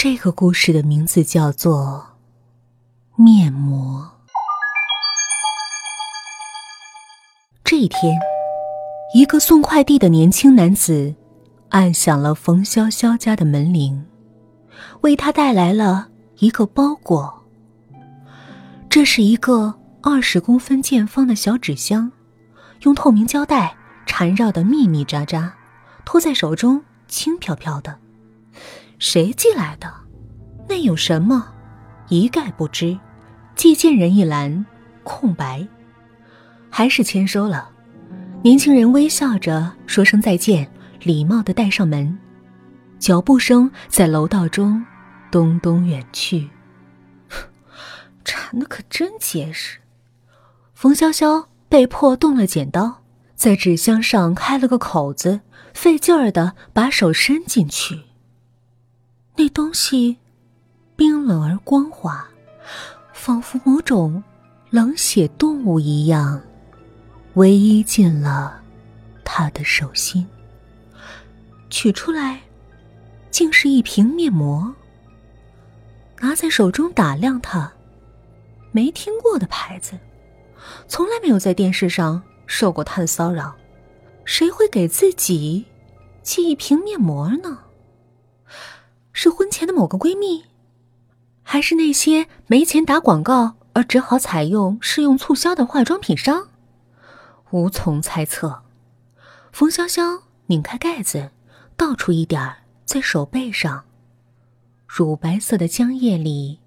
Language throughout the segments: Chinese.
这个故事的名字叫做《面膜》。这一天，一个送快递的年轻男子按响了冯潇潇家的门铃，为他带来了一个包裹。这是一个二十公分见方的小纸箱，用透明胶带缠绕的密密扎扎，托在手中轻飘飘的。谁寄来的？那有什么？一概不知。寄件人一栏空白。还是签收了。年轻人微笑着说声再见，礼貌的带上门。脚步声在楼道中咚咚远去。缠的可真结实。冯潇潇被迫动了剪刀，在纸箱上开了个口子，费劲儿的把手伸进去。那东西冰冷而光滑，仿佛某种冷血动物一样，唯一进了他的手心。取出来，竟是一瓶面膜。拿在手中打量它，没听过的牌子，从来没有在电视上受过他的骚扰，谁会给自己寄一瓶面膜呢？是婚前的某个闺蜜，还是那些没钱打广告而只好采用试用促销的化妆品商？无从猜测。冯潇潇拧开盖子，倒出一点在手背上。乳白色的浆液里，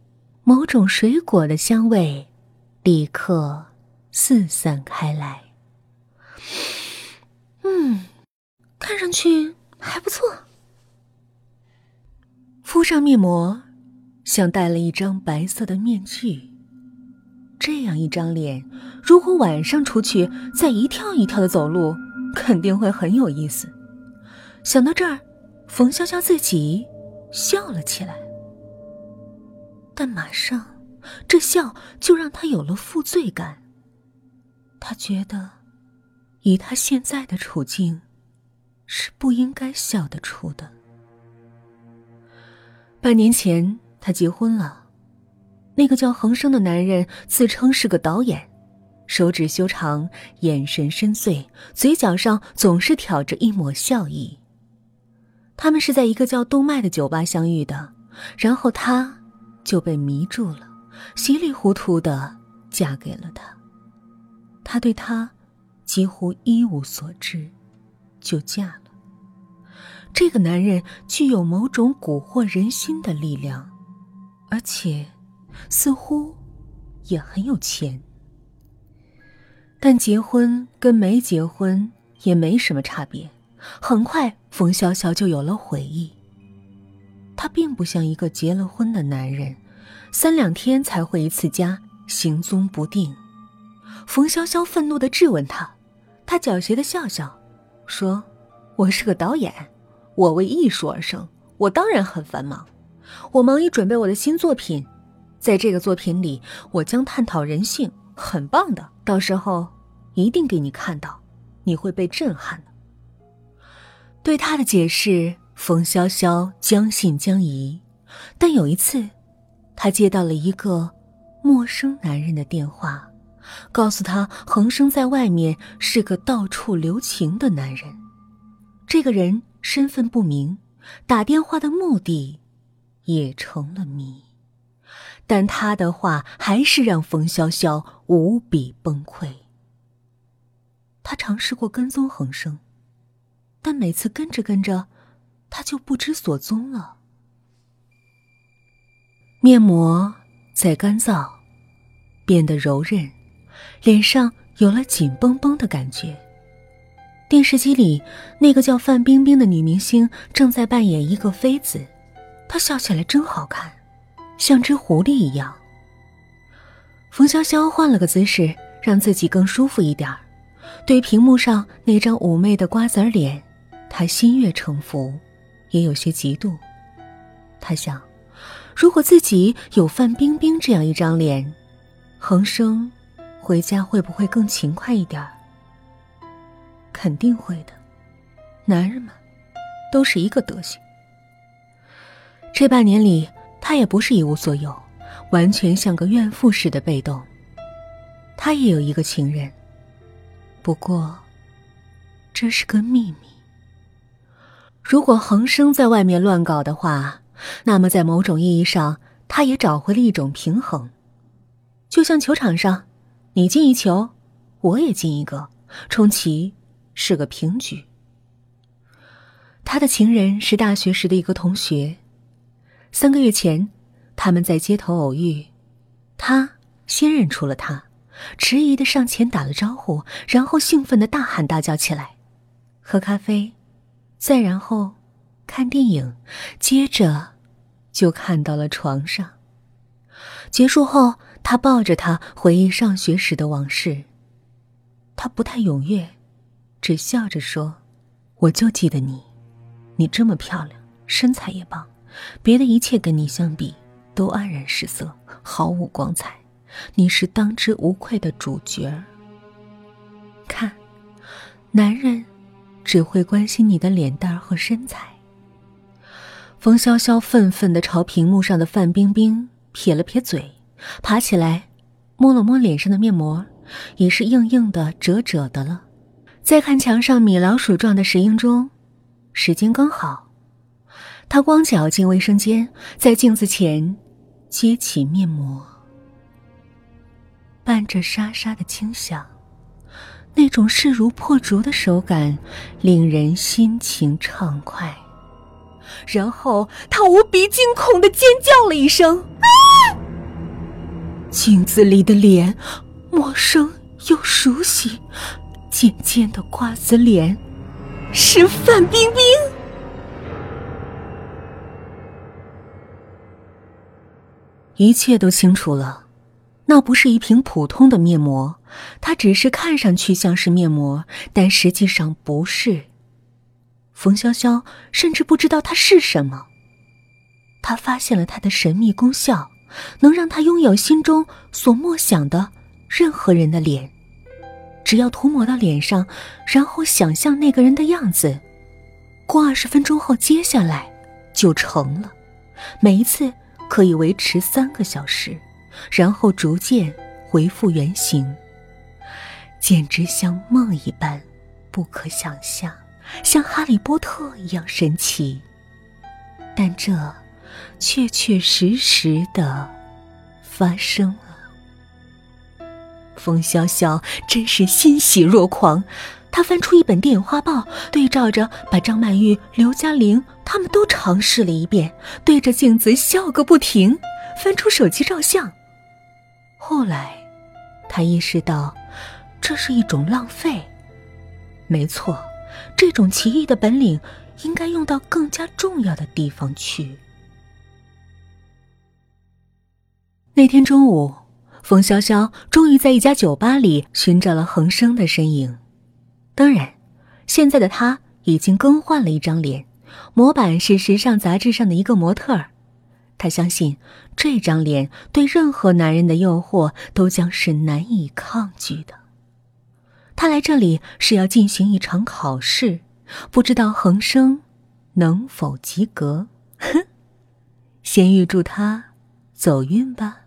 某种水果的香味立刻四散开来。嗯，看上去还不错。敷上面膜，像戴了一张白色的面具。这样一张脸，如果晚上出去再一跳一跳的走路，肯定会很有意思。想到这儿，冯潇潇自己笑了起来。但马上，这笑就让他有了负罪感。他觉得，以他现在的处境，是不应该笑得出的。半年前，他结婚了。那个叫恒生的男人自称是个导演，手指修长，眼神深邃，嘴角上总是挑着一抹笑意。他们是在一个叫动脉的酒吧相遇的，然后他就被迷住了，稀里糊涂的嫁给了他。他对他几乎一无所知，就嫁了。这个男人具有某种蛊惑人心的力量，而且似乎也很有钱。但结婚跟没结婚也没什么差别。很快，冯潇潇就有了悔意。他并不像一个结了婚的男人，三两天才回一次家，行踪不定。冯潇潇愤怒的质问他，他狡黠的笑笑，说：“我是个导演。”我为艺术而生，我当然很繁忙。我忙于准备我的新作品，在这个作品里，我将探讨人性，很棒的。到时候一定给你看到，你会被震撼的。对他的解释，冯潇潇将信将疑。但有一次，他接到了一个陌生男人的电话，告诉他恒生在外面是个到处留情的男人。这个人。身份不明，打电话的目的也成了谜，但他的话还是让冯潇潇无比崩溃。他尝试过跟踪恒生，但每次跟着跟着，他就不知所踪了。面膜在干燥，变得柔韧，脸上有了紧绷绷的感觉。电视机里，那个叫范冰冰的女明星正在扮演一个妃子，她笑起来真好看，像只狐狸一样。冯潇潇换了个姿势，让自己更舒服一点对屏幕上那张妩媚的瓜子脸，他心悦诚服，也有些嫉妒。他想，如果自己有范冰冰这样一张脸，恒生回家会不会更勤快一点肯定会的，男人们都是一个德行。这半年里，他也不是一无所有，完全像个怨妇似的被动。他也有一个情人，不过这是个秘密。如果恒生在外面乱搞的话，那么在某种意义上，他也找回了一种平衡。就像球场上，你进一球，我也进一个，充其是个平局。他的情人是大学时的一个同学，三个月前，他们在街头偶遇，他先认出了他，迟疑的上前打了招呼，然后兴奋的大喊大叫起来，喝咖啡。再然后，看电影，接着，就看到了床上。结束后，他抱着她回忆上学时的往事。他不太踊跃，只笑着说：“我就记得你，你这么漂亮，身材也棒，别的一切跟你相比都黯然失色，毫无光彩。你是当之无愧的主角。看，男人。”只会关心你的脸蛋和身材。冯潇潇愤愤的朝屏幕上的范冰冰撇了撇嘴，爬起来，摸了摸脸上的面膜，也是硬硬的、褶褶的了。再看墙上米老鼠状的石英钟，时间刚好。他光脚进卫生间，在镜子前揭起面膜，伴着沙沙的轻响。那种势如破竹的手感，令人心情畅快。然后他无比惊恐的尖叫了一声：“啊！”镜子里的脸，陌生又熟悉，尖尖的瓜子脸，是范冰冰。一切都清楚了。那不是一瓶普通的面膜，它只是看上去像是面膜，但实际上不是。冯潇潇甚至不知道它是什么。他发现了它的神秘功效，能让他拥有心中所默想的任何人的脸。只要涂抹到脸上，然后想象那个人的样子，过二十分钟后，接下来就成了。每一次可以维持三个小时。然后逐渐恢复原形，简直像梦一般，不可想象，像哈利波特一样神奇。但这确确实实的发生了。风萧萧真是欣喜若狂，他翻出一本电影画报，对照着把张曼玉、刘嘉玲他们都尝试了一遍，对着镜子笑个不停，翻出手机照相。后来，他意识到，这是一种浪费。没错，这种奇异的本领应该用到更加重要的地方去。那天中午，冯潇潇终于在一家酒吧里寻找了恒生的身影。当然，现在的他已经更换了一张脸，模板是时尚杂志上的一个模特儿。他相信，这张脸对任何男人的诱惑都将是难以抗拒的。他来这里是要进行一场考试，不知道恒生能否及格。哼，先预祝他走运吧。